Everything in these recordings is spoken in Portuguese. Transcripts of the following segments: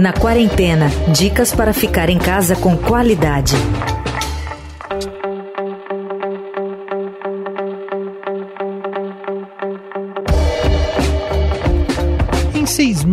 Na quarentena, dicas para ficar em casa com qualidade.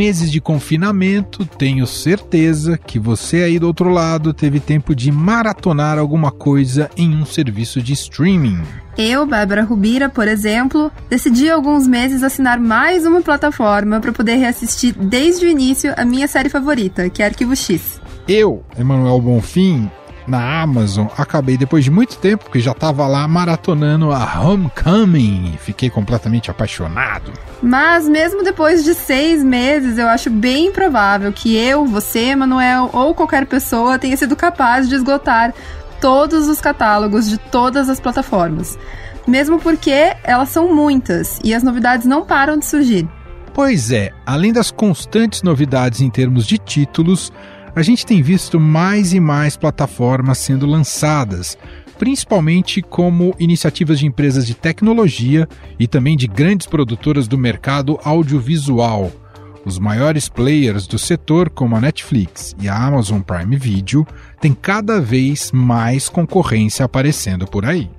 Meses de confinamento, tenho certeza que você aí do outro lado teve tempo de maratonar alguma coisa em um serviço de streaming. Eu, Bárbara Rubira, por exemplo, decidi há alguns meses assinar mais uma plataforma para poder reassistir desde o início a minha série favorita, que é Arquivo X. Eu, Emanuel Bonfim, na Amazon, acabei depois de muito tempo, porque já estava lá maratonando a Homecoming e fiquei completamente apaixonado. Mas mesmo depois de seis meses, eu acho bem provável que eu, você, Emanuel ou qualquer pessoa tenha sido capaz de esgotar todos os catálogos de todas as plataformas. Mesmo porque elas são muitas e as novidades não param de surgir. Pois é, além das constantes novidades em termos de títulos, a gente tem visto mais e mais plataformas sendo lançadas, principalmente como iniciativas de empresas de tecnologia e também de grandes produtoras do mercado audiovisual. Os maiores players do setor, como a Netflix e a Amazon Prime Video, têm cada vez mais concorrência aparecendo por aí.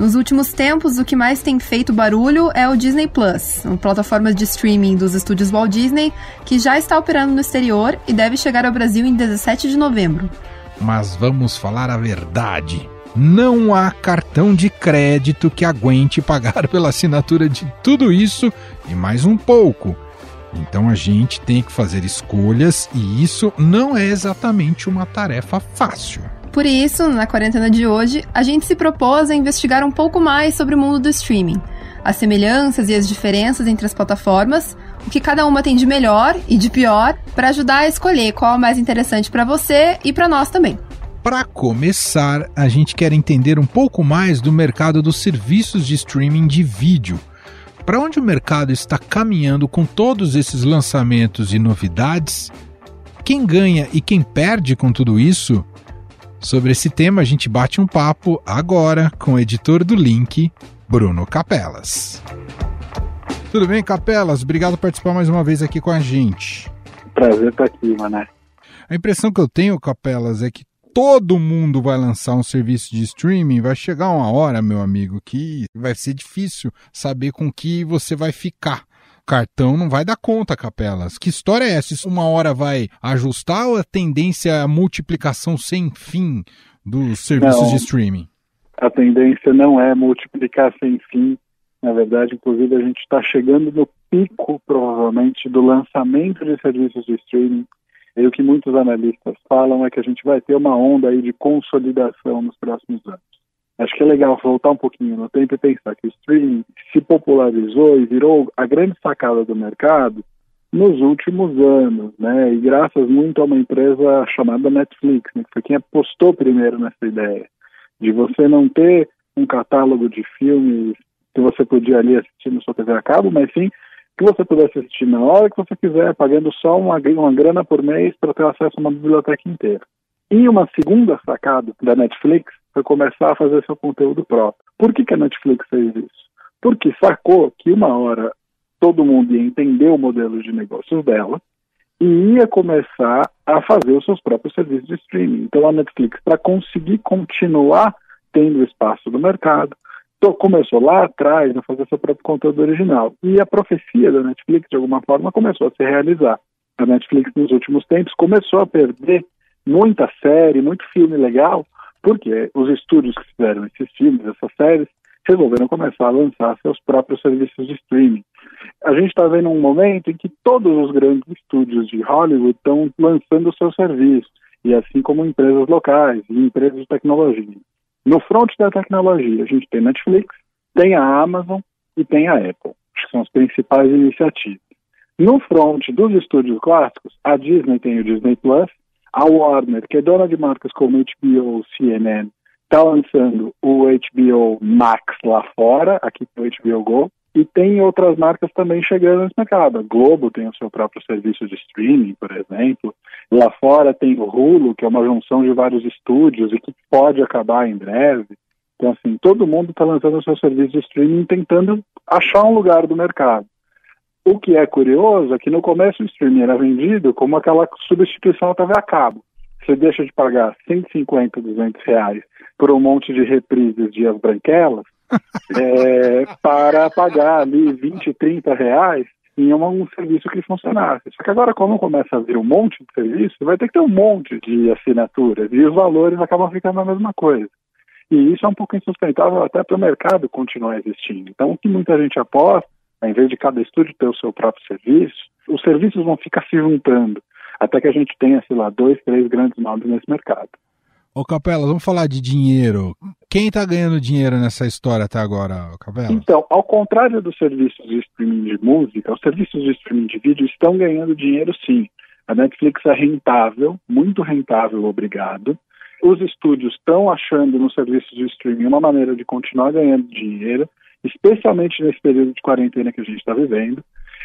Nos últimos tempos, o que mais tem feito barulho é o Disney Plus, uma plataforma de streaming dos estúdios Walt Disney, que já está operando no exterior e deve chegar ao Brasil em 17 de novembro. Mas vamos falar a verdade. Não há cartão de crédito que aguente pagar pela assinatura de tudo isso e mais um pouco. Então a gente tem que fazer escolhas e isso não é exatamente uma tarefa fácil. Por isso, na quarentena de hoje, a gente se propôs a investigar um pouco mais sobre o mundo do streaming, as semelhanças e as diferenças entre as plataformas, o que cada uma tem de melhor e de pior, para ajudar a escolher qual é mais interessante para você e para nós também. Para começar, a gente quer entender um pouco mais do mercado dos serviços de streaming de vídeo para onde o mercado está caminhando com todos esses lançamentos e novidades? Quem ganha e quem perde com tudo isso? Sobre esse tema, a gente bate um papo agora com o editor do Link, Bruno Capelas. Tudo bem, Capelas? Obrigado por participar mais uma vez aqui com a gente. Prazer estar aqui, Mané. A impressão que eu tenho, Capelas, é que todo mundo vai lançar um serviço de streaming, vai chegar uma hora, meu amigo, que vai ser difícil saber com que você vai ficar. Cartão não vai dar conta, Capelas. Que história é essa? Isso uma hora vai ajustar ou a tendência é a multiplicação sem fim dos serviços não, de streaming? A tendência não é multiplicar sem fim. Na verdade, inclusive, a gente está chegando no pico, provavelmente, do lançamento de serviços de streaming e o que muitos analistas falam é que a gente vai ter uma onda aí de consolidação nos próximos anos. Acho que é legal voltar um pouquinho no tempo e pensar que o streaming se popularizou e virou a grande sacada do mercado nos últimos anos, né? E graças muito a uma empresa chamada Netflix, né? que foi quem apostou primeiro nessa ideia de você não ter um catálogo de filmes que você podia ali assistir no sua TV a cabo, mas sim que você pudesse assistir na hora que você quiser, pagando só uma, uma grana por mês para ter acesso a uma biblioteca inteira. E uma segunda sacada da Netflix começar a fazer seu conteúdo próprio. Por que, que a Netflix fez isso? Porque sacou que uma hora todo mundo ia entender o modelo de negócios dela e ia começar a fazer os seus próprios serviços de streaming. Então a Netflix, para conseguir continuar tendo espaço no mercado, então, começou lá atrás a fazer seu próprio conteúdo original. E a profecia da Netflix, de alguma forma, começou a se realizar. A Netflix, nos últimos tempos, começou a perder muita série, muito filme legal, porque os estúdios que fizeram esses filmes, essas séries, resolveram começar a lançar seus próprios serviços de streaming. A gente está vendo um momento em que todos os grandes estúdios de Hollywood estão lançando seus serviços, e assim como empresas locais e empresas de tecnologia. No front da tecnologia, a gente tem Netflix, tem a Amazon e tem a Apple. Que são as principais iniciativas. No front dos estúdios clássicos, a Disney tem o Disney Plus, a Warner, que é dona de marcas como HBO, CNN, está lançando o HBO Max lá fora, aqui tem o HBO Go, e tem outras marcas também chegando nesse mercado. A Globo tem o seu próprio serviço de streaming, por exemplo. Lá fora tem o Hulu, que é uma junção de vários estúdios e que pode acabar em breve. Então, assim, todo mundo está lançando o seu serviço de streaming tentando achar um lugar do mercado. O que é curioso é que no começo o streaming era vendido como aquela substituição à TV a cabo. Você deixa de pagar 150, 200 reais por um monte de reprises de As Branquelas é, para pagar ali 20, 30 reais em um, um, serviço que funcionasse. Só que agora, como começa a vir um monte de serviço, vai ter que ter um monte de assinaturas e os valores acabam ficando a mesma coisa. E isso é um pouco insustentável até para o mercado continuar existindo. Então, o que muita gente aposta, em vez de cada estúdio ter o seu próprio serviço, os serviços vão ficar se juntando até que a gente tenha, sei lá, dois, três grandes nomes nesse mercado. Ô Capela, vamos falar de dinheiro. Quem está ganhando dinheiro nessa história até agora, Capela? Então, ao contrário dos serviços de streaming de música, os serviços de streaming de vídeo estão ganhando dinheiro sim. A Netflix é rentável, muito rentável, obrigado. Os estúdios estão achando no serviço de streaming uma maneira de continuar ganhando dinheiro, especialmente nesse período de quarentena que a gente está vivendo.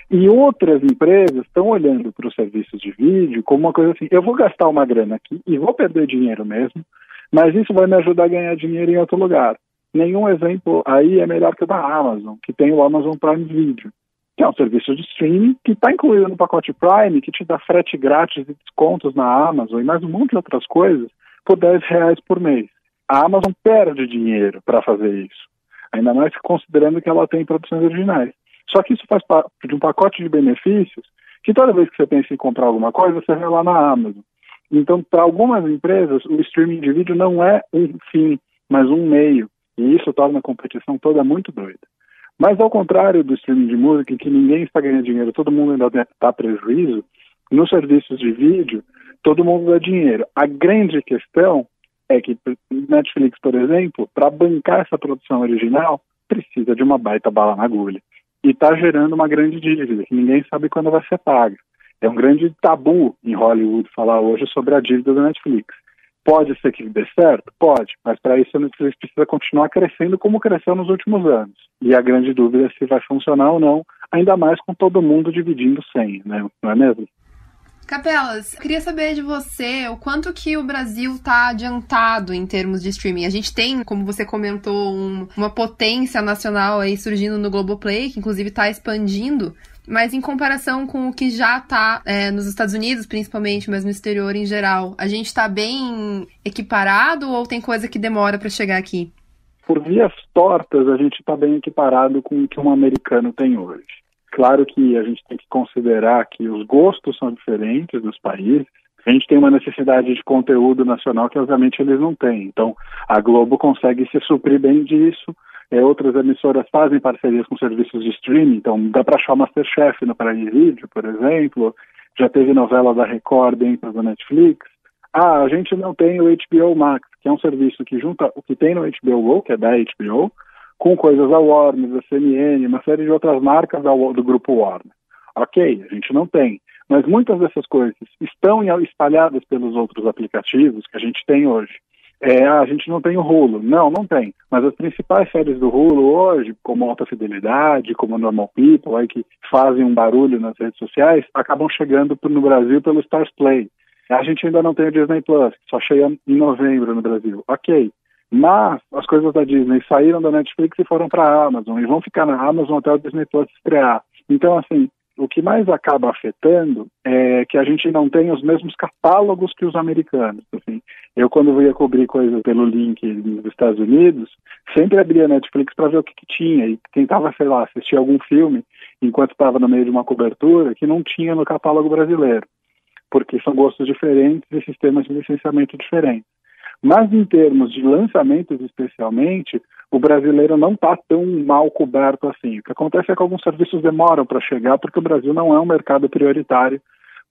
E outras empresas estão olhando para os serviços de vídeo como uma coisa assim: eu vou gastar uma grana aqui e vou perder dinheiro mesmo, mas isso vai me ajudar a ganhar dinheiro em outro lugar. Nenhum exemplo aí é melhor que o da Amazon, que tem o Amazon Prime Video, que é um serviço de streaming que está incluído no pacote Prime, que te dá frete grátis e descontos na Amazon e mais um monte de outras coisas por 10 reais por mês. A Amazon perde dinheiro para fazer isso, ainda mais considerando que ela tem produções originais. Só que isso faz parte de um pacote de benefícios que toda vez que você pensa em comprar alguma coisa, você vai lá na Amazon. Então, para algumas empresas, o streaming de vídeo não é um fim, mas um meio. E isso torna a competição toda muito doida. Mas ao contrário do streaming de música, em que ninguém está ganhando dinheiro, todo mundo ainda está prejuízo, nos serviços de vídeo, todo mundo dá dinheiro. A grande questão é que Netflix, por exemplo, para bancar essa produção original, precisa de uma baita bala na agulha e está gerando uma grande dívida, que ninguém sabe quando vai ser paga. É um grande tabu em Hollywood falar hoje sobre a dívida da Netflix. Pode ser que dê certo? Pode, mas para isso a Netflix precisa continuar crescendo como cresceu nos últimos anos. E a grande dúvida é se vai funcionar ou não, ainda mais com todo mundo dividindo senha, né? não é mesmo? Capelas, queria saber de você o quanto que o Brasil está adiantado em termos de streaming. A gente tem, como você comentou, um, uma potência nacional aí surgindo no Globoplay, que inclusive está expandindo. Mas em comparação com o que já está é, nos Estados Unidos, principalmente, mas no exterior em geral, a gente está bem equiparado ou tem coisa que demora para chegar aqui? Por vias tortas, a gente está bem equiparado com o que um americano tem hoje. Claro que a gente tem que considerar que os gostos são diferentes dos países. A gente tem uma necessidade de conteúdo nacional que, obviamente, eles não têm. Então, a Globo consegue se suprir bem disso. É, outras emissoras fazem parcerias com serviços de streaming. Então, dá para achar o Masterchef no Prime Video, por exemplo. Já teve novela da Record dentro da Netflix. Ah, a gente não tem o HBO Max, que é um serviço que junta o que tem no HBO Go, que é da HBO, com coisas da Warner, da CNN, uma série de outras marcas do grupo Warner. Ok, a gente não tem. Mas muitas dessas coisas estão espalhadas pelos outros aplicativos que a gente tem hoje. É, a gente não tem o Hulu. Não, não tem. Mas as principais séries do Hulu hoje, como Alta Fidelidade, como Normal People, aí, que fazem um barulho nas redes sociais, acabam chegando no Brasil pelo Stars Play. A gente ainda não tem o Disney Plus, só chega em novembro no Brasil. Ok. Mas as coisas da Disney saíram da Netflix e foram para a Amazon e vão ficar na Amazon até o Disney Plus estrear. Então, assim, o que mais acaba afetando é que a gente não tem os mesmos catálogos que os americanos. Assim, eu, quando ia cobrir coisas pelo link dos Estados Unidos, sempre abria a Netflix para ver o que, que, tinha e tentava, sei lá, assistir algum filme enquanto estava no meio de uma cobertura que não tinha no catálogo brasileiro, porque são gostos diferentes e sistemas de licenciamento diferentes. Mas em termos de lançamentos especialmente, o brasileiro não está tão mal coberto assim. O que acontece é que alguns serviços demoram para chegar porque o Brasil não é um mercado prioritário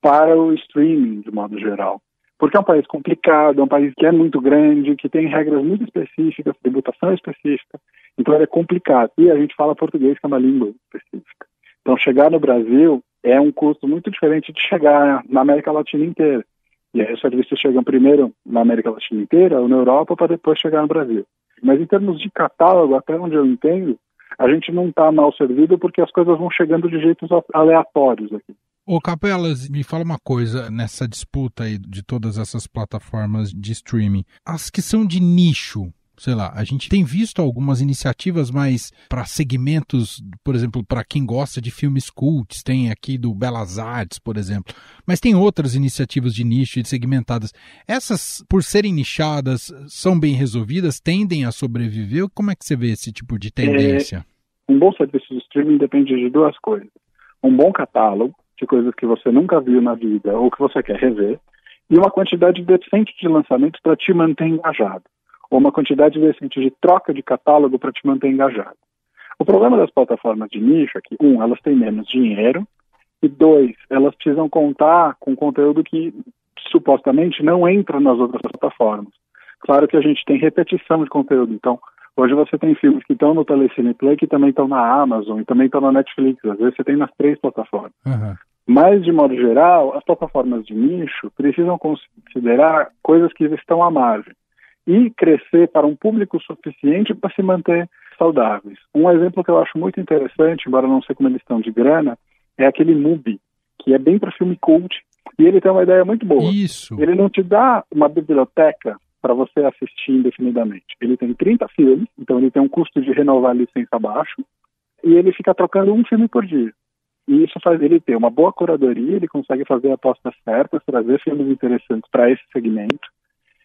para o streaming, de modo geral. Porque é um país complicado, é um país que é muito grande, que tem regras muito específicas, tributação específica, então ele é complicado. E a gente fala português, que é uma língua específica. Então chegar no Brasil é um custo muito diferente de chegar na América Latina inteira. E aí os serviços chegam primeiro na América Latina inteira ou na Europa para depois chegar no Brasil. Mas em termos de catálogo, até onde eu entendo, a gente não está mal servido porque as coisas vão chegando de jeitos aleatórios aqui. Ô Capelas, me fala uma coisa nessa disputa aí de todas essas plataformas de streaming. As que são de nicho, sei lá, a gente tem visto algumas iniciativas mais para segmentos, por exemplo, para quem gosta de filmes cults, tem aqui do Belas Artes, por exemplo, mas tem outras iniciativas de nicho e segmentadas. Essas, por serem nichadas, são bem resolvidas, tendem a sobreviver? Como é que você vê esse tipo de tendência? É, um bom serviço de streaming depende de duas coisas. Um bom catálogo de coisas que você nunca viu na vida ou que você quer rever, e uma quantidade decente de lançamentos para te manter engajado, ou uma quantidade decente de troca de catálogo para te manter engajado. O problema das plataformas de nicho é que, um, elas têm menos dinheiro, e dois, elas precisam contar com conteúdo que supostamente não entra nas outras plataformas. Claro que a gente tem repetição de conteúdo, então hoje você tem filmes que estão no Telecine Play que também estão na Amazon e também estão na Netflix, às vezes você tem nas três plataformas. Uhum. Mas, de modo geral, as plataformas de nicho precisam considerar coisas que estão à margem e crescer para um público suficiente para se manter saudáveis. Um exemplo que eu acho muito interessante, embora não sei como eles estão de grana, é aquele Mubi, que é bem para filme cult, e ele tem uma ideia muito boa. Isso. Ele não te dá uma biblioteca para você assistir indefinidamente. Ele tem 30 filmes, então ele tem um custo de renovar a licença baixo, e ele fica trocando um filme por dia. E isso faz ele ter uma boa curadoria, ele consegue fazer apostas certas, trazer filmes interessantes para esse segmento.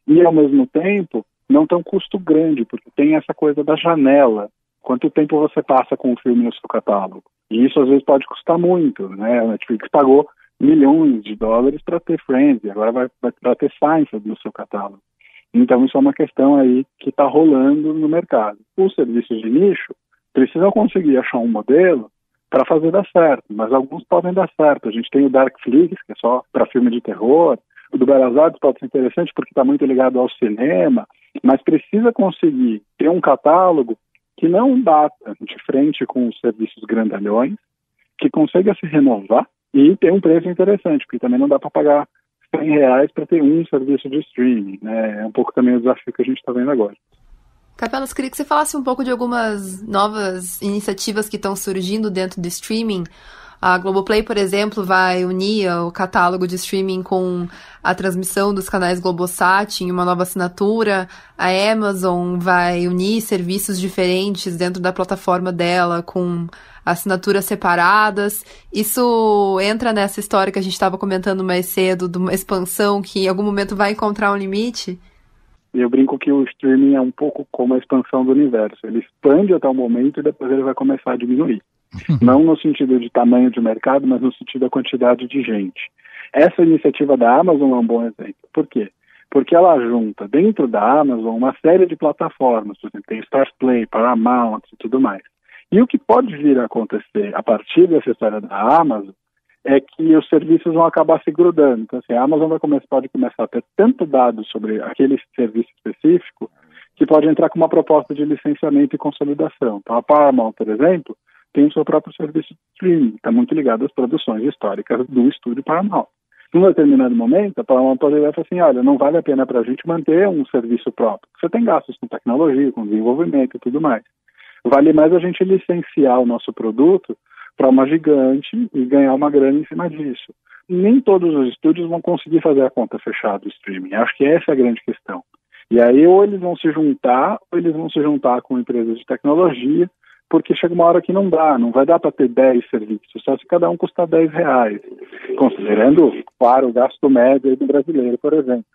E, ao mesmo tempo, não tem um custo grande, porque tem essa coisa da janela. Quanto tempo você passa com o filme no seu catálogo? E isso, às vezes, pode custar muito. Né? A Netflix pagou milhões de dólares para ter Friends, e agora vai, vai ter Seinfeld no seu catálogo. Então, isso é uma questão aí que está rolando no mercado. Os serviços de nicho precisam conseguir achar um modelo para fazer dar certo, mas alguns podem dar certo. A gente tem o Darkflix, que é só para filme de terror. O do Belas Artes pode ser interessante porque está muito ligado ao cinema, mas precisa conseguir ter um catálogo que não bata de frente com os serviços grandalhões, que consiga se renovar e ter um preço interessante, porque também não dá para pagar 100 reais para ter um serviço de streaming. Né? É um pouco também o desafio que a gente está vendo agora. Capelas, queria que você falasse um pouco de algumas novas iniciativas que estão surgindo dentro do streaming. A Globoplay, por exemplo, vai unir o catálogo de streaming com a transmissão dos canais Globosat em uma nova assinatura. A Amazon vai unir serviços diferentes dentro da plataforma dela com assinaturas separadas. Isso entra nessa história que a gente estava comentando mais cedo, de uma expansão que em algum momento vai encontrar um limite? Eu brinco que o streaming é um pouco como a expansão do universo. Ele expande até o momento e depois ele vai começar a diminuir. Não no sentido de tamanho de mercado, mas no sentido da quantidade de gente. Essa iniciativa da Amazon é um bom exemplo. Por quê? Porque ela junta dentro da Amazon uma série de plataformas, por exemplo, tem Stars Play, Paramount e tudo mais. E o que pode vir a acontecer a partir dessa história da Amazon é que os serviços vão acabar se grudando. Então, assim, a Amazon vai começar, pode começar a ter tanto dado sobre aquele serviço específico que pode entrar com uma proposta de licenciamento e consolidação. Então, a Paramount, por exemplo, tem o seu próprio serviço de streaming, está muito ligado às produções históricas do estúdio Paramount. Num determinado momento, a Paramount poderia falar assim, olha, não vale a pena para a gente manter um serviço próprio. Você tem gastos com tecnologia, com desenvolvimento e tudo mais. Vale mais a gente licenciar o nosso produto para uma gigante e ganhar uma grana em cima disso. Nem todos os estúdios vão conseguir fazer a conta fechada do streaming. Acho que essa é a grande questão. E aí ou eles vão se juntar, ou eles vão se juntar com empresas de tecnologia, porque chega uma hora que não dá, não vai dar para ter 10 serviços, só se cada um custar 10 reais, considerando, claro, o gasto médio do brasileiro, por exemplo.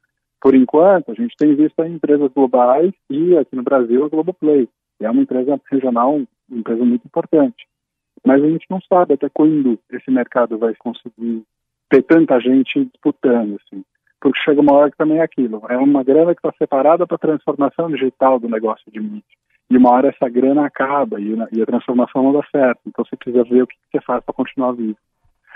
Por enquanto, a gente tem visto empresas globais e aqui no Brasil a Globoplay, que é uma empresa regional, uma empresa muito importante mas a gente não sabe até quando esse mercado vai conseguir ter tanta gente disputando, assim. Porque chega uma hora que também é aquilo, é uma grana que está separada para a transformação digital do negócio de mídia. E uma hora essa grana acaba e, e a transformação não dá certo. Então você precisa ver o que você faz para continuar vivo.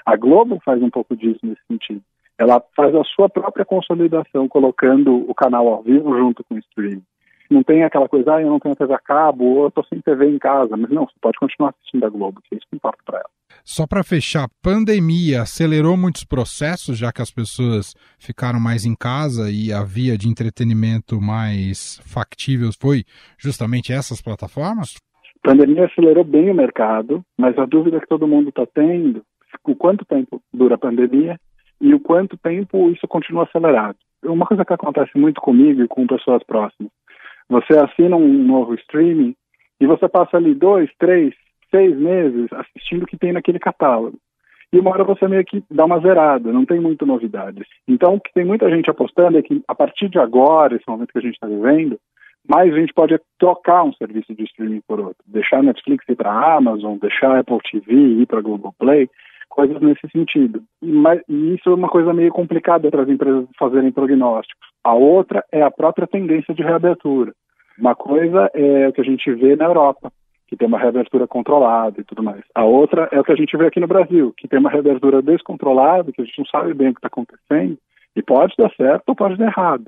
A Globo faz um pouco disso nesse sentido. Ela faz a sua própria consolidação, colocando o canal ao vivo junto com o streaming não tem aquela coisa, ah, eu não tenho TV a cabo, ou eu estou sem TV em casa. Mas não, você pode continuar assistindo a Globo, que é isso que importa para ela. Só para fechar, pandemia acelerou muitos processos, já que as pessoas ficaram mais em casa e a via de entretenimento mais factível foi justamente essas plataformas? A pandemia acelerou bem o mercado, mas a dúvida que todo mundo está tendo o quanto tempo dura a pandemia e o quanto tempo isso continua acelerado. Uma coisa que acontece muito comigo e com pessoas próximas Você assina um novo streaming e você passa ali dois, três, seis meses assistindo o que tem naquele catálogo. E uma hora você meio que dá uma zerada, não tem muita novidade. Então, o que tem muita gente apostando é que a partir de agora, esse momento que a gente está vivendo, mais a gente pode trocar um serviço de streaming por outro. Deixar Netflix ir para a Amazon, deixar Apple TV ir para Google Play, coisas nesse sentido. E, mas, e isso é uma coisa meio complicada para as empresas fazerem prognósticos. A outra é a própria tendência de reabertura. Uma coisa é o que a gente vê na Europa, que tem uma reabertura controlada e tudo mais. A outra é o que a gente vê aqui no Brasil, que tem uma reabertura descontrolada, que a gente não sabe bem o que está acontecendo, e pode dar certo ou pode dar errado.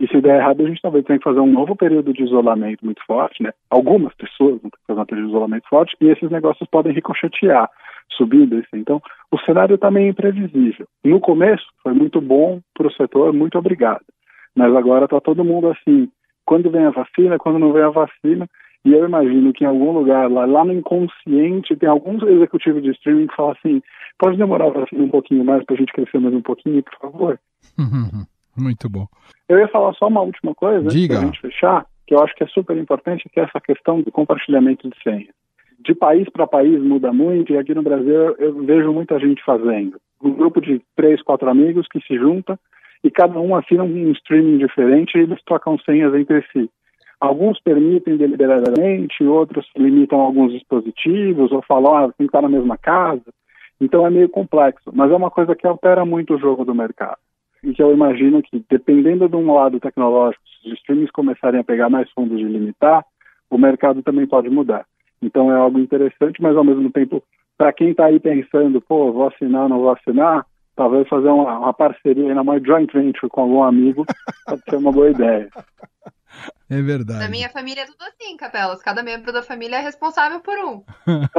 E se der errado, a gente talvez tenha que fazer um novo período de isolamento muito forte, né? Algumas pessoas vão ter que fazer um período de isolamento forte e esses negócios podem ricochetear, subir e Então, o cenário está meio imprevisível. No começo, foi muito bom para o setor, muito obrigado. Mas agora está todo mundo assim, quando vem a vacina, quando não vem a vacina, e eu imagino que em algum lugar lá, lá no inconsciente tem alguns executivos de streaming que falam assim, pode demorar a vacina um pouquinho mais para a gente crescer mais um pouquinho, por favor? Muito bom. Eu ia falar só uma última coisa, Diga. para a gente fechar, que eu acho que é super importante, que é essa questão do compartilhamento de senhas. De país para país muda muito, e aqui no Brasil eu vejo muita gente fazendo. Um grupo de três, quatro amigos que se junta e cada um assina um streaming diferente e eles trocam senhas entre si. Alguns permitem deliberadamente, outros limitam alguns dispositivos ou falam, ah, tem que estar na mesma casa. Então é meio complexo, mas é uma coisa que altera muito o jogo do mercado e que eu imagino que, dependendo de um lado tecnológico, se os streamings começarem a pegar mais fundos de limitar, o mercado também pode mudar. Então é algo interessante, mas ao mesmo tempo, para quem está aí pensando, pô, vou assinar, não vou assinar, talvez fazer uma, uma parceria, uma joint venture com algum amigo, pode ser uma boa ideia. É verdade. Na minha família é tudo assim, Capelas. Cada membro da família é responsável por um.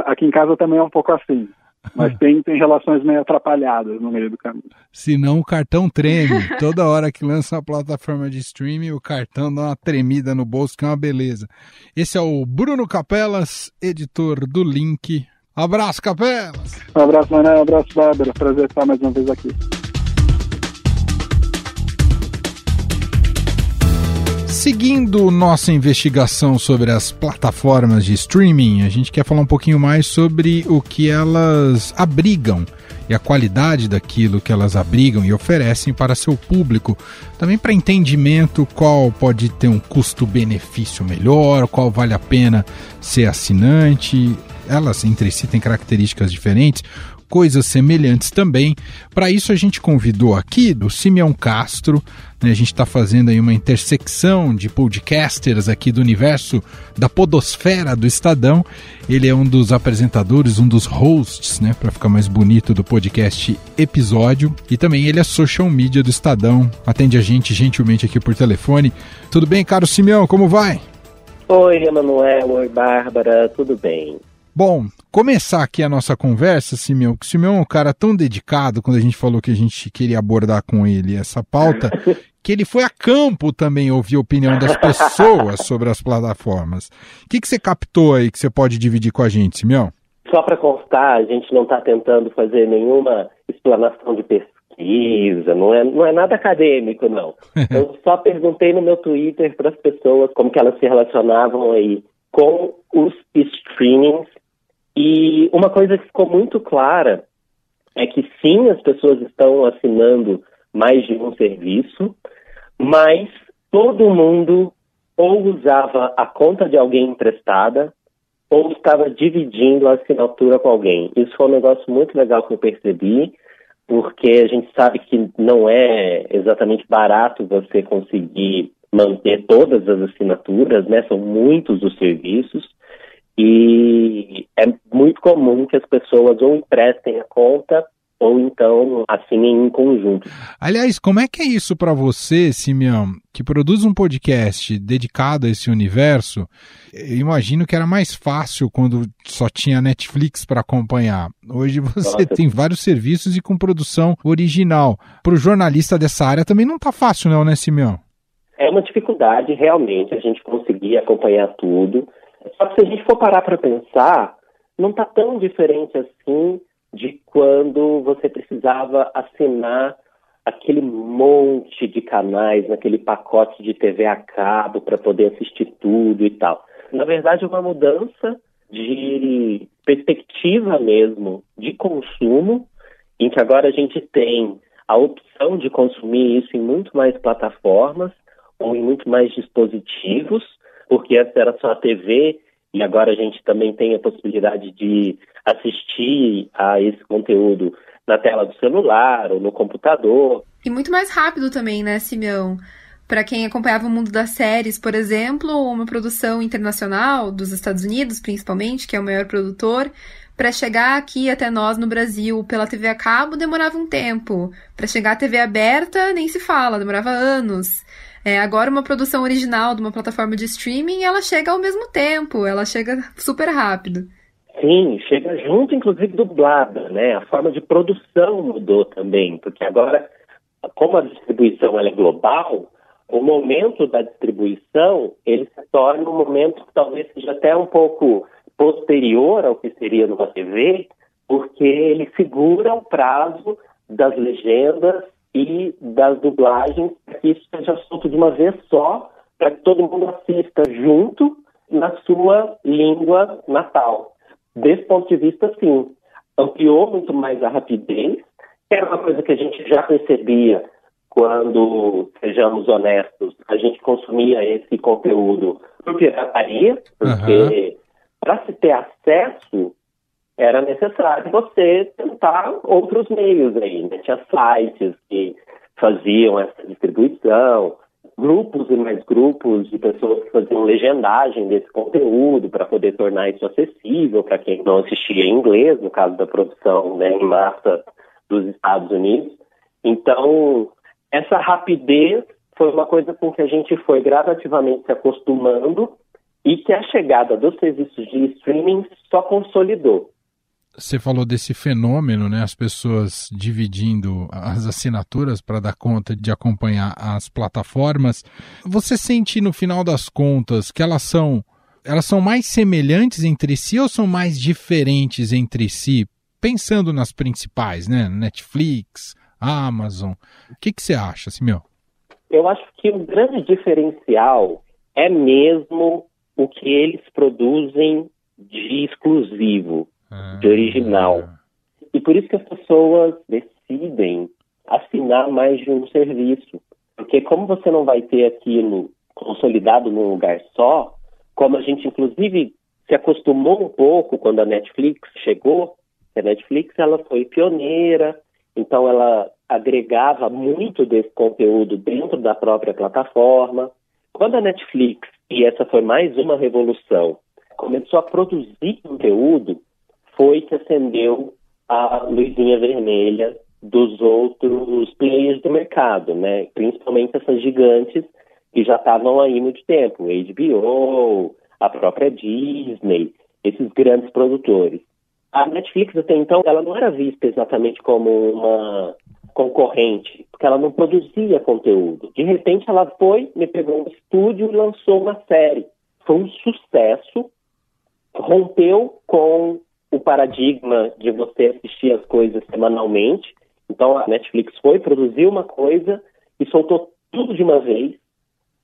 Aqui em casa também é um pouco assim. Mas tem, tem relações meio atrapalhadas no meio do caminho. Senão o cartão treme. Toda hora que lança uma plataforma de streaming, o cartão dá uma tremida no bolso, que é uma beleza. Esse é o Bruno Capelas, editor do Link. Abraço, Capelas! Um abraço, Mané. Um abraço, Bárbara. Prazer estar mais uma vez aqui. Seguindo nossa investigação sobre as plataformas de streaming, a gente quer falar um pouquinho mais sobre o que elas abrigam e a qualidade daquilo que elas abrigam e oferecem para seu público. Também para entendimento qual pode ter um custo-benefício melhor, qual vale a pena ser assinante. Elas entre si têm características diferentes, coisas semelhantes também. Para isso a gente convidou aqui o Simeão Castro, né? a gente está fazendo aí uma intersecção de podcasters aqui do universo da podosfera do Estadão. Ele é um dos apresentadores, um dos hosts, né, para ficar mais bonito do podcast Episódio, e também ele é social media do Estadão. Atende a gente gentilmente aqui por telefone. Tudo bem, caro Simeão? Como vai? Oi, Emanuel. Oi, Bárbara. Tudo bem? Bom, começar aqui a nossa conversa, Simeão, que o Simeão é um cara tão dedicado quando a gente falou que a gente queria abordar com ele essa pauta, que ele foi a campo também ouvir a opinião das pessoas sobre as plataformas. O que, que você captou aí que você pode dividir com a gente, Simeão? Só para constar, a gente não está tentando fazer nenhuma explanação de pesquisa, não é, não é nada acadêmico, não. Eu só perguntei no meu Twitter para as pessoas como que elas se relacionavam aí com os streamings e uma coisa que ficou muito clara é que sim, as pessoas estão assinando mais de um serviço, mas todo mundo ou usava a conta de alguém emprestada ou estava dividindo a assinatura com alguém. Isso foi um negócio muito legal que eu percebi, porque a gente sabe que não é exatamente barato você conseguir manter todas as assinaturas, né? São muitos os serviços. E é muito comum que as pessoas ou emprestem a conta ou então assinem em conjunto. Aliás, como é que é isso para você, Simeão, que produz um podcast dedicado a esse universo? Eu imagino que era mais fácil quando só tinha Netflix para acompanhar. Hoje você Nossa. tem vários serviços e com produção original. Para o jornalista dessa área também não está fácil, não, né, Simeão? É uma dificuldade realmente a gente conseguir acompanhar tudo. Só que se a gente for parar para pensar, não está tão diferente assim de quando você precisava assinar aquele monte de canais naquele pacote de TV a cabo para poder assistir tudo e tal. Na verdade, é uma mudança de perspectiva mesmo de consumo, em que agora a gente tem a opção de consumir isso em muito mais plataformas ou em muito mais dispositivos, porque essa era só a TV e agora a gente também tem a possibilidade de assistir a esse conteúdo na tela do celular ou no computador. E muito mais rápido também, né, Simeão? Para quem acompanhava o mundo das séries, por exemplo, uma produção internacional dos Estados Unidos, principalmente, que é o maior produtor, para chegar aqui até nós no Brasil pela TV a cabo demorava um tempo. Para chegar à TV aberta, nem se fala, demorava anos. É, agora, uma produção original de uma plataforma de streaming, ela chega ao mesmo tempo, ela chega super rápido. Sim, chega junto, inclusive, dublada, né? A forma de produção mudou também, porque agora, como a distribuição é global, o momento da distribuição, ele se torna um momento que talvez seja até um pouco posterior ao que seria numa TV, porque ele segura o prazo das legendas e das dublagens para que isso seja assunto de uma vez só, para que todo mundo assista junto na sua língua natal. Desse ponto de vista, sim, ampliou muito mais a rapidez, que era uma coisa que a gente já percebia quando, sejamos honestos, a gente consumia esse conteúdo por pirataria, porque uhum. para se ter acesso era necessário você tentar outros meios aí. Né? Tinha sites que faziam essa distribuição, grupos e mais grupos de pessoas que faziam legendagem desse conteúdo para poder tornar isso acessível para quem não assistia em inglês, no caso da produção né, em massa dos Estados Unidos. Então, essa rapidez foi uma coisa com que a gente foi gradativamente se acostumando e que a chegada dos serviços de streaming só consolidou. Você falou desse fenômeno, né? As pessoas dividindo as assinaturas para dar conta de acompanhar as plataformas. Você sente no final das contas que elas são elas são mais semelhantes entre si ou são mais diferentes entre si? Pensando nas principais, né? Netflix, Amazon. O que, que você acha, Simeu? Eu acho que o grande diferencial é mesmo o que eles produzem de exclusivo de original. E por isso que as pessoas decidem assinar mais de um serviço. Porque como você não vai ter aquilo consolidado num lugar só, como a gente inclusive se acostumou um pouco quando a Netflix chegou, a Netflix ela foi pioneira, então ela agregava muito desse conteúdo dentro da própria plataforma. Quando a Netflix, e essa foi mais uma revolução, começou a produzir conteúdo, foi que acendeu a luzinha vermelha dos outros players do mercado, né? Principalmente essas gigantes que já estavam aí muito tempo, HBO, a própria Disney, esses grandes produtores. A Netflix até então ela não era vista exatamente como uma concorrente, porque ela não produzia conteúdo. De repente ela foi, me pegou um estúdio e lançou uma série. Foi um sucesso, rompeu com o paradigma de você assistir as coisas semanalmente. Então a Netflix foi, produziu uma coisa e soltou tudo de uma vez.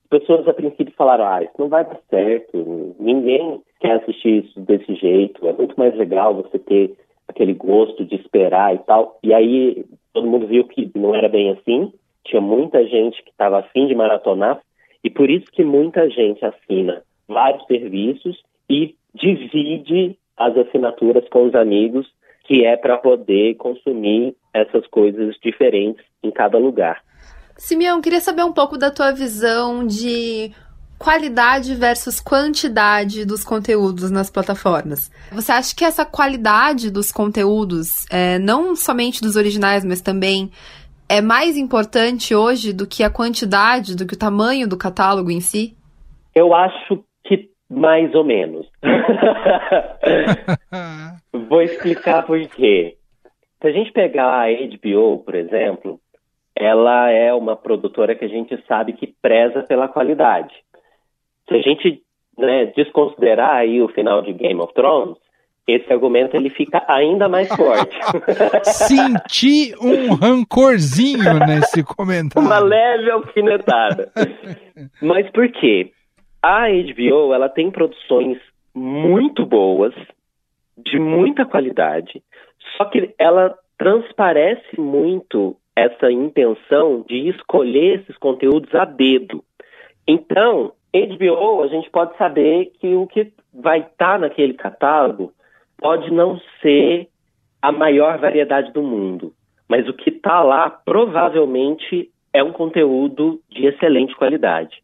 Pessoas a princípio falaram: ah, isso não vai dar certo, ninguém quer assistir isso desse jeito, é muito mais legal você ter aquele gosto de esperar e tal. E aí todo mundo viu que não era bem assim, tinha muita gente que estava afim de maratonar, e por isso que muita gente assina vários serviços e divide as assinaturas com os amigos, que é para poder consumir essas coisas diferentes em cada lugar. Simeão, queria saber um pouco da tua visão de qualidade versus quantidade dos conteúdos nas plataformas. Você acha que essa qualidade dos conteúdos, é, não somente dos originais, mas também é mais importante hoje do que a quantidade, do que o tamanho do catálogo em si? Eu acho que mais ou menos. Vou explicar por quê. Se a gente pegar a HBO, por exemplo, ela é uma produtora que a gente sabe que preza pela qualidade. Se a gente né, desconsiderar aí o final de Game of Thrones, esse argumento ele fica ainda mais forte. Senti um rancorzinho nesse comentário. Uma leve alfinetada. Mas por quê? A HBO, ela tem produções muito boas, de muita qualidade, só que ela transparece muito essa intenção de escolher esses conteúdos a dedo. Então, HBO, a gente pode saber que o que vai estar tá naquele catálogo pode não ser a maior variedade do mundo, mas o que está lá provavelmente é um conteúdo de excelente qualidade.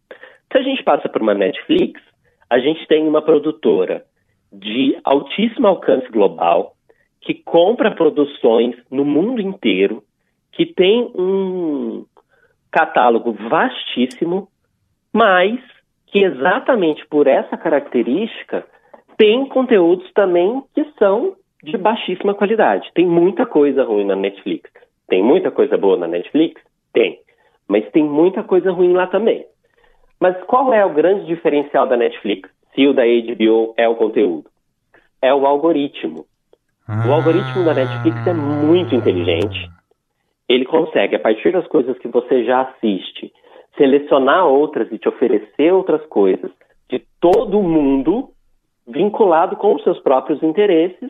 Se a gente passa por uma Netflix, a gente tem uma produtora de altíssimo alcance global que compra produções no mundo inteiro, que tem um catálogo vastíssimo, mas que exatamente por essa característica tem conteúdos também que são de baixíssima qualidade. Tem muita coisa ruim na Netflix. Tem muita coisa boa na Netflix? Tem. Mas tem muita coisa ruim lá também. Mas qual é o grande diferencial da Netflix, se o da HBO é o conteúdo? É o algoritmo. O algoritmo da Netflix é muito inteligente. Ele consegue, a partir das coisas que você já assiste, selecionar outras e te oferecer outras coisas de todo mundo vinculado com os seus próprios interesses,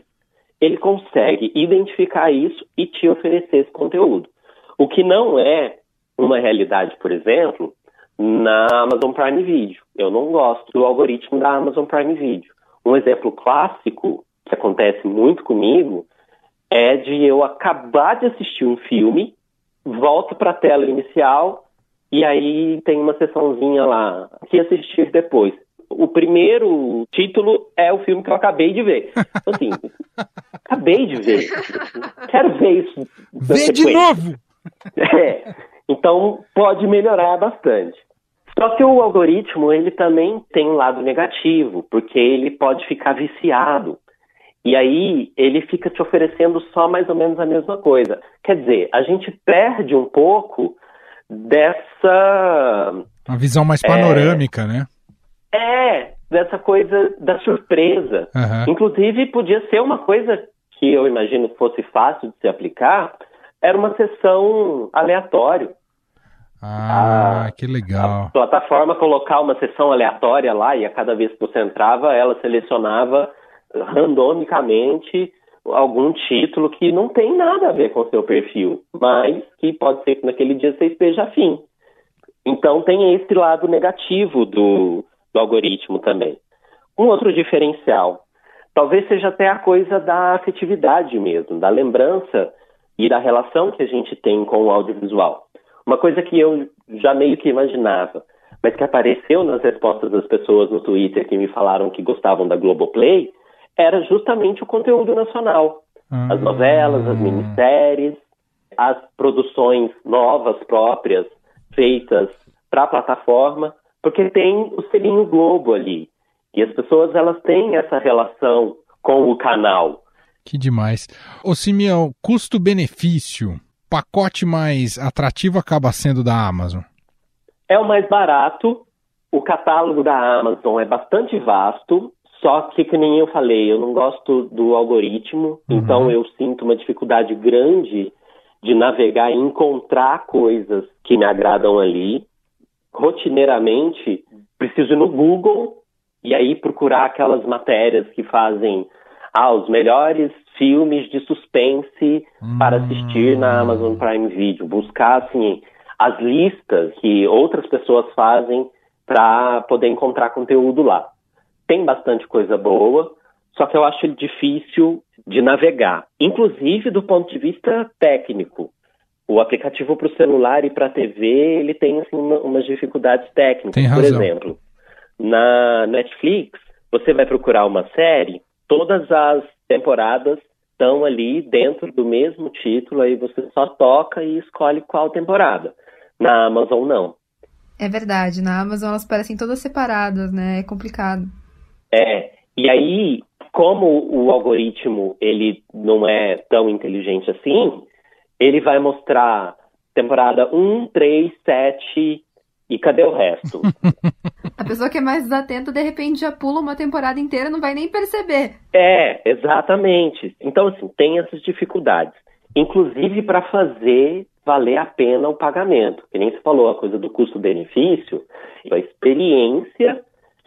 ele consegue identificar isso e te oferecer esse conteúdo. O que não é uma realidade, por exemplo, na Amazon Prime Video. Eu não gosto do algoritmo da Amazon Prime Video. Um exemplo clássico que acontece muito comigo é de eu acabar de assistir um filme, volto para a tela inicial e aí tem uma sessãozinha lá que assistir depois o primeiro título é o filme que eu acabei de ver. Então, assim, acabei de ver. Quero ver isso. Vê de novo! É. Então, pode melhorar bastante. Só que o algoritmo, ele também tem um lado negativo, porque ele pode ficar viciado. E aí, ele fica te oferecendo só mais ou menos a mesma coisa. Quer dizer, a gente perde um pouco dessa... Uma visão mais panorâmica, é, né? É, dessa coisa da surpresa. Uhum. Inclusive, podia ser uma coisa que eu imagino fosse fácil de se aplicar, era uma sessão aleatória. Ah, a, que legal. A plataforma colocar uma sessão aleatória lá e a cada vez que você entrava, ela selecionava randomicamente algum título que não tem nada a ver com o seu perfil, mas que pode ser que naquele dia você esteja afim. Então tem esse lado negativo do, do algoritmo também. Um outro diferencial, talvez seja até a coisa da afetividade mesmo, da lembrança e da relação que a gente tem com o audiovisual. Uma coisa que eu já meio que imaginava, mas que apareceu nas respostas das pessoas no Twitter que me falaram que gostavam da Globoplay, era justamente o conteúdo nacional. As novelas, as minisséries, as produções novas próprias feitas para a plataforma porque tem o selinho Globo ali. E as pessoas elas têm essa relação com o canal. Que demais. Ô Simeão, custo-benefício, pacote mais atrativo acaba sendo da Amazon? É o mais barato. O catálogo da Amazon é bastante vasto, só que, que nem eu falei, eu não gosto do algoritmo, uhum. então eu sinto uma dificuldade grande de navegar e encontrar coisas que me agradam ali rotineiramente, preciso ir no Google e aí procurar aquelas matérias que fazem ah, os melhores filmes de suspense hum. para assistir na Amazon Prime Video. Buscar, assim, as listas que outras pessoas fazem para poder encontrar conteúdo lá. Tem bastante coisa boa, só que eu acho difícil de navegar, inclusive do ponto de vista técnico. O aplicativo para o celular e para a TV, ele tem assim, uma, umas dificuldades técnicas. Por exemplo, na Netflix, você vai procurar uma série, todas as temporadas estão ali dentro do mesmo título, aí você só toca e escolhe qual temporada. Na Amazon, não. É verdade, na Amazon elas parecem todas separadas, né? É complicado. É, e aí, como o algoritmo ele não é tão inteligente assim, ele vai mostrar temporada 1, 3, 7 e cadê o resto? A pessoa que é mais desatenta, de repente já pula uma temporada inteira, não vai nem perceber. É, exatamente. Então, assim, tem essas dificuldades. Inclusive para fazer valer a pena o pagamento. Que nem se falou, a coisa do custo-benefício, a experiência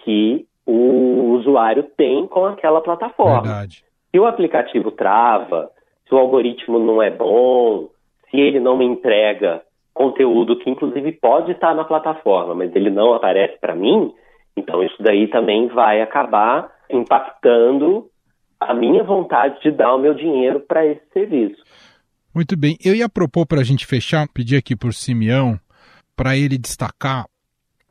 que o usuário tem com aquela plataforma. Verdade. Se o aplicativo trava, se o algoritmo não é bom, se ele não me entrega conteúdo que inclusive pode estar na plataforma, mas ele não aparece para mim, então isso daí também vai acabar impactando a minha vontade de dar o meu dinheiro para esse serviço. Muito bem. Eu ia propor para a gente fechar, pedir aqui por Simeão, para ele destacar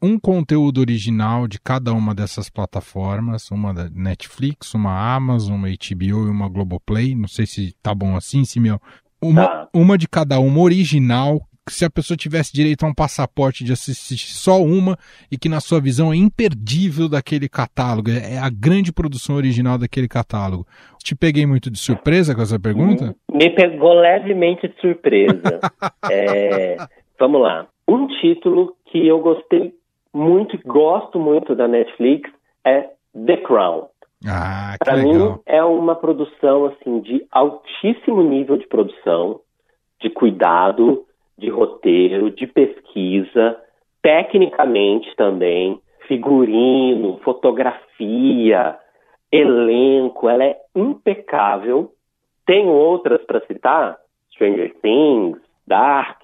um conteúdo original de cada uma dessas plataformas, uma da Netflix, uma Amazon, uma HBO e uma Globoplay. Não sei se tá bom assim, Simeão. Uma, Tá. uma de cada uma original, se a pessoa tivesse direito a um passaporte de assistir só uma e que na sua visão é imperdível daquele catálogo, é a grande produção original daquele catálogo. Te peguei muito de surpresa com essa pergunta? Me pegou levemente de surpresa. É, vamos lá. Um título que eu gostei muito gosto muito da Netflix é The Crown. Ah, Para mim é uma produção assim de altíssimo nível de produção, de cuidado, de roteiro, de pesquisa, tecnicamente também, figurino, fotografia, elenco, ela é impecável. Tenho outras para citar, Stranger Things, Dark,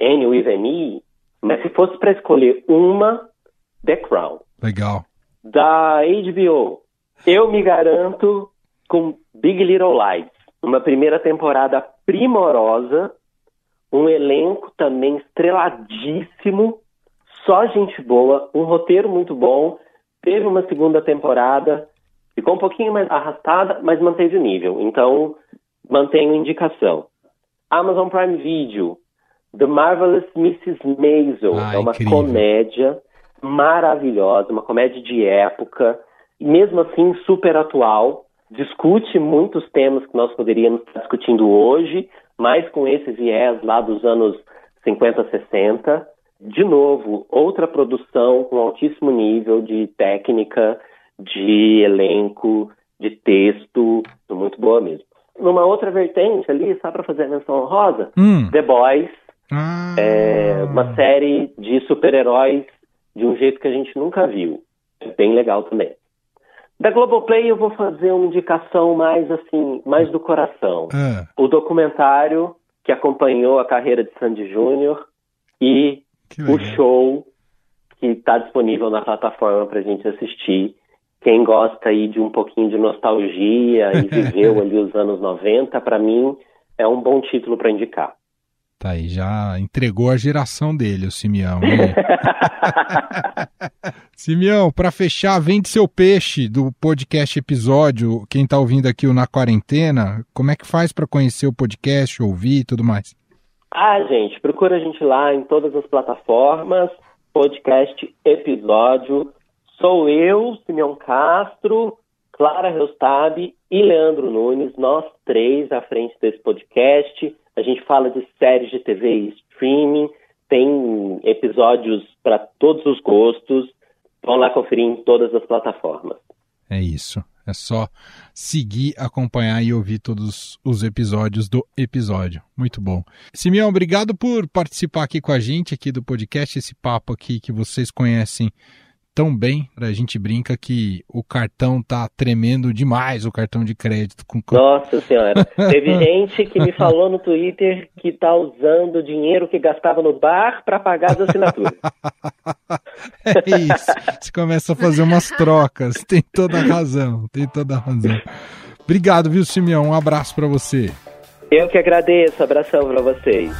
Annie with an E, mas se fosse para escolher uma, The Crown Legal. da HBO. Eu me garanto com Big Little Lies. Uma primeira temporada primorosa, um elenco também estreladíssimo, só gente boa, um roteiro muito bom. Teve uma segunda temporada, ficou um pouquinho mais arrastada, mas manteve o nível. Então, mantenho indicação. Amazon Prime Video, The Marvelous Mrs. Maisel. Ah, é uma incrível. comédia maravilhosa, uma comédia de época, e mesmo assim super atual. Discute muitos temas que nós poderíamos estar discutindo hoje, mas com esse viés lá dos anos 50, 60. De novo, outra produção com altíssimo nível de técnica, de elenco, de texto, muito boa mesmo. Numa outra vertente ali, só para fazer a menção honrosa, Hum. The Boys, Ah. é uma série de super-heróis de um jeito que a gente nunca viu. É bem legal também. Da Globoplay eu vou fazer uma indicação mais assim, mais do coração. Ah, O documentário que acompanhou a carreira de Sandy Júnior e o show que está disponível na plataforma para a gente assistir. Quem gosta aí de um pouquinho de nostalgia e viveu ali os anos 90, para mim é um bom título para indicar. Tá aí, já entregou a geração dele, o Simeão. hein? Simeão, para fechar, vende seu peixe do podcast episódio. Quem tá ouvindo aqui o Na Quarentena, como é que faz para conhecer o podcast, ouvir e tudo mais? Ah, gente, procura a gente lá em todas as plataformas, podcast, episódio. Sou eu, Simeão Castro, Clara Reustab e Leandro Nunes, nós três à frente desse podcast. A gente fala de séries de TV e streaming, tem episódios para todos os gostos. Vão lá conferir em todas as plataformas. É isso. É só seguir, acompanhar e ouvir todos os episódios do episódio. Muito bom. Simeão, obrigado por participar aqui com a gente aqui do podcast, esse papo aqui que vocês conhecem tão bem. A gente brinca que o cartão tá tremendo demais, o cartão de crédito com Nossa senhora, teve gente que me falou no Twitter que tá usando o dinheiro que gastava no bar para pagar as assinaturas. É isso. Você começa a fazer umas trocas. Tem toda a razão. Tem toda a razão. Obrigado, viu, Simeão? Um abraço para você. Eu que agradeço, abração para vocês.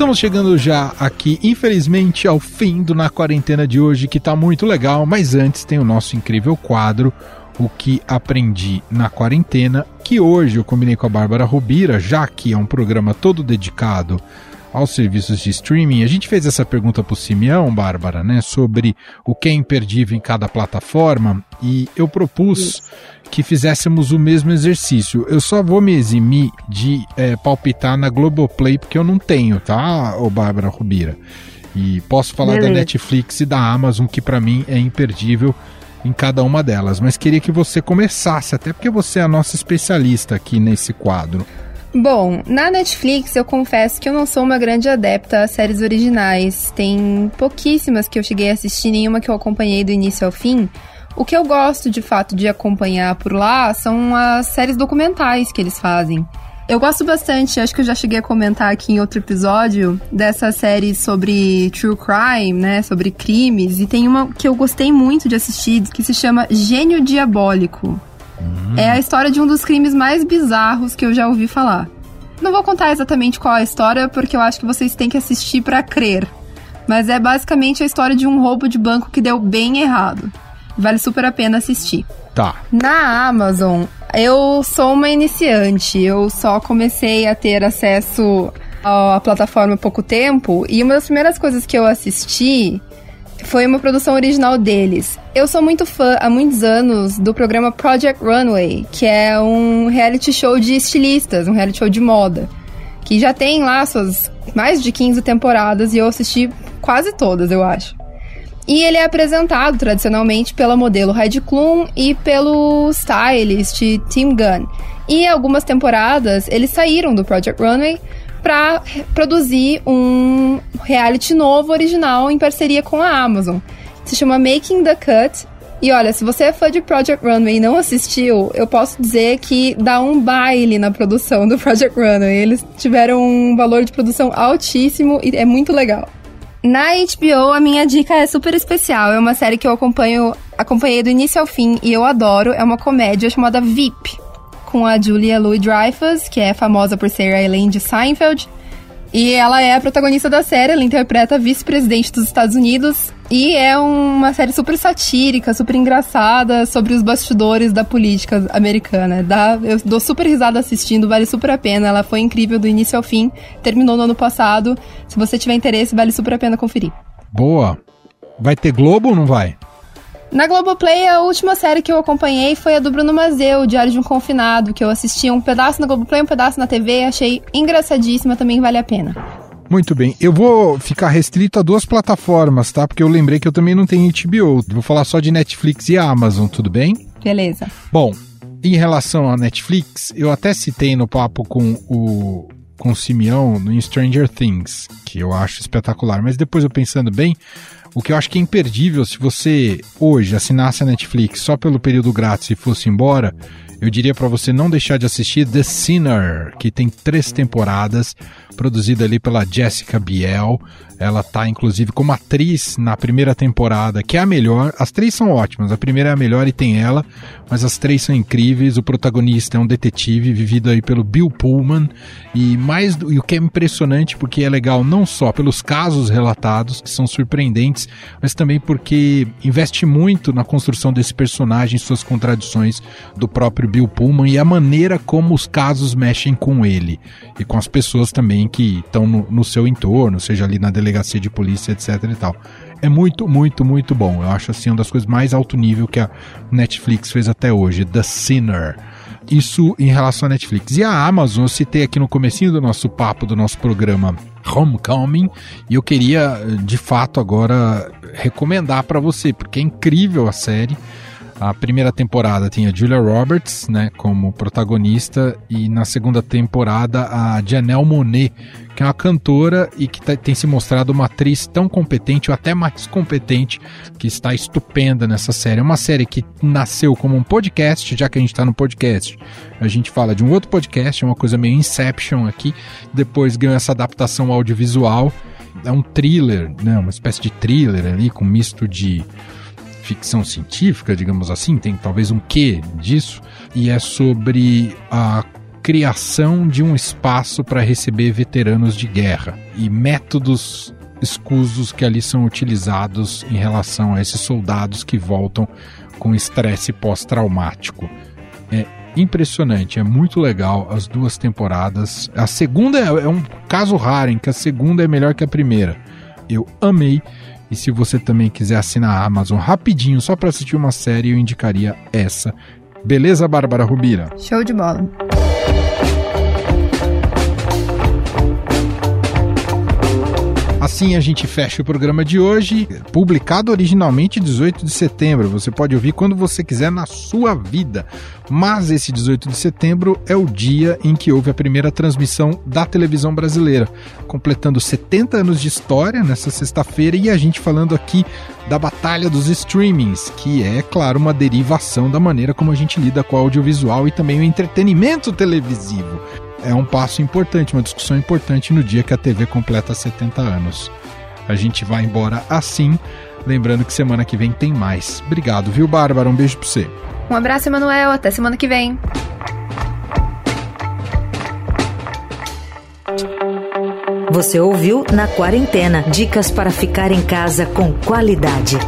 Estamos chegando já aqui, infelizmente, ao fim do Na Quarentena de hoje, que tá muito legal, mas antes tem o nosso incrível quadro, O que Aprendi na Quarentena, que hoje eu combinei com a Bárbara Rubira, já que é um programa todo dedicado aos serviços de streaming. A gente fez essa pergunta para o Simeão, Bárbara, né, sobre o que é imperdível em cada plataforma e eu propus Isso. que fizéssemos o mesmo exercício. Eu só vou me eximir de é, palpitar na Globoplay porque eu não tenho, tá, ô Bárbara Rubira? E posso falar Beleza. da Netflix e da Amazon, que para mim é imperdível em cada uma delas. Mas queria que você começasse, até porque você é a nossa especialista aqui nesse quadro. Bom, na Netflix eu confesso que eu não sou uma grande adepta a séries originais. Tem pouquíssimas que eu cheguei a assistir, nenhuma que eu acompanhei do início ao fim. O que eu gosto de fato de acompanhar por lá são as séries documentais que eles fazem. Eu gosto bastante, acho que eu já cheguei a comentar aqui em outro episódio, dessa série sobre true crime, né? Sobre crimes. E tem uma que eu gostei muito de assistir que se chama Gênio Diabólico. Hum. É a história de um dos crimes mais bizarros que eu já ouvi falar. Não vou contar exatamente qual a história, porque eu acho que vocês têm que assistir para crer. Mas é basicamente a história de um roubo de banco que deu bem errado. Vale super a pena assistir. Tá. Na Amazon, eu sou uma iniciante. Eu só comecei a ter acesso à plataforma há pouco tempo. E uma das primeiras coisas que eu assisti foi uma produção original deles. Eu sou muito fã há muitos anos do programa Project Runway, que é um reality show de estilistas, um reality show de moda. Que já tem lá suas mais de 15 temporadas e eu assisti quase todas, eu acho. E ele é apresentado tradicionalmente pela modelo Heidi Klum e pelo stylist Tim Gunn. E algumas temporadas eles saíram do Project Runway para produzir um reality novo original em parceria com a Amazon. Se chama Making the Cut. E olha, se você é fã de Project Runway e não assistiu, eu posso dizer que dá um baile na produção do Project Runway. Eles tiveram um valor de produção altíssimo e é muito legal. Na HBO, a minha dica é super especial. É uma série que eu acompanho, acompanhei do início ao fim e eu adoro. É uma comédia chamada VIP, com a Julia Louis-Dreyfus, que é famosa por ser a Elaine de Seinfeld. E ela é a protagonista da série, ela interpreta a vice-presidente dos Estados Unidos. E é uma série super satírica, super engraçada sobre os bastidores da política americana. Dá, eu dou super risada assistindo, vale super a pena. Ela foi incrível do início ao fim, terminou no ano passado. Se você tiver interesse, vale super a pena conferir. Boa! Vai ter Globo ou não vai? Na Globoplay, a última série que eu acompanhei foi a do Bruno Mazeu, Diário de um Confinado, que eu assisti um pedaço na Globoplay, um pedaço na TV, achei engraçadíssima, também vale a pena. Muito bem, eu vou ficar restrito a duas plataformas, tá? Porque eu lembrei que eu também não tenho HBO. Vou falar só de Netflix e Amazon, tudo bem? Beleza. Bom, em relação à Netflix, eu até citei no papo com o com o Simeão no Stranger Things, que eu acho espetacular, mas depois eu pensando bem, o que eu acho que é imperdível se você hoje assinasse a Netflix só pelo período grátis e fosse embora, eu diria para você não deixar de assistir The Sinner, que tem três temporadas, produzida ali pela Jessica Biel. Ela tá inclusive como atriz na primeira temporada, que é a melhor. As três são ótimas, a primeira é a melhor e tem ela, mas as três são incríveis. O protagonista é um detetive vivido aí pelo Bill Pullman e mais e o que é impressionante porque é legal não só pelos casos relatados que são surpreendentes, mas também porque investe muito na construção desse personagem, suas contradições do próprio Bill Pullman e a maneira como os casos mexem com ele e com as pessoas também que estão no, no seu entorno, seja ali na delegacia de polícia, etc e tal. É muito, muito, muito bom. Eu acho assim uma das coisas mais alto nível que a Netflix fez até hoje, The Sinner. Isso em relação à Netflix. E a Amazon, eu citei aqui no comecinho do nosso papo, do nosso programa Homecoming, e eu queria, de fato, agora recomendar para você, porque é incrível a série. A primeira temporada tem a Julia Roberts, né, como protagonista, e na segunda temporada a Janelle Monet, que é uma cantora e que tá, tem se mostrado uma atriz tão competente, ou até mais competente, que está estupenda nessa série. É uma série que nasceu como um podcast, já que a gente está no podcast. A gente fala de um outro podcast, é uma coisa meio Inception aqui, depois ganhou essa adaptação audiovisual. É um thriller, né, uma espécie de thriller ali, com misto de ficção científica, digamos assim, tem talvez um quê disso, e é sobre a criação de um espaço para receber veteranos de guerra e métodos escusos que ali são utilizados em relação a esses soldados que voltam com estresse pós-traumático. É impressionante, é muito legal as duas temporadas. A segunda é, é um caso raro em que a segunda é melhor que a primeira. Eu amei. E se você também quiser assinar a Amazon rapidinho só para assistir uma série, eu indicaria essa. Beleza, Bárbara Rubira? Show de bola. Assim a gente fecha o programa de hoje, publicado originalmente 18 de setembro. Você pode ouvir quando você quiser na sua vida. Mas esse 18 de setembro é o dia em que houve a primeira transmissão da televisão brasileira, completando 70 anos de história nessa sexta-feira e a gente falando aqui da batalha dos streamings, que é, claro, uma derivação da maneira como a gente lida com o audiovisual e também o entretenimento televisivo é um passo importante, uma discussão importante no dia que a TV completa 70 anos. A gente vai embora assim, lembrando que semana que vem tem mais. Obrigado, viu, Bárbara? Um beijo pra você. Um abraço, Emanuel. Até semana que vem. Você ouviu Na Quarentena Dicas para ficar em casa com qualidade.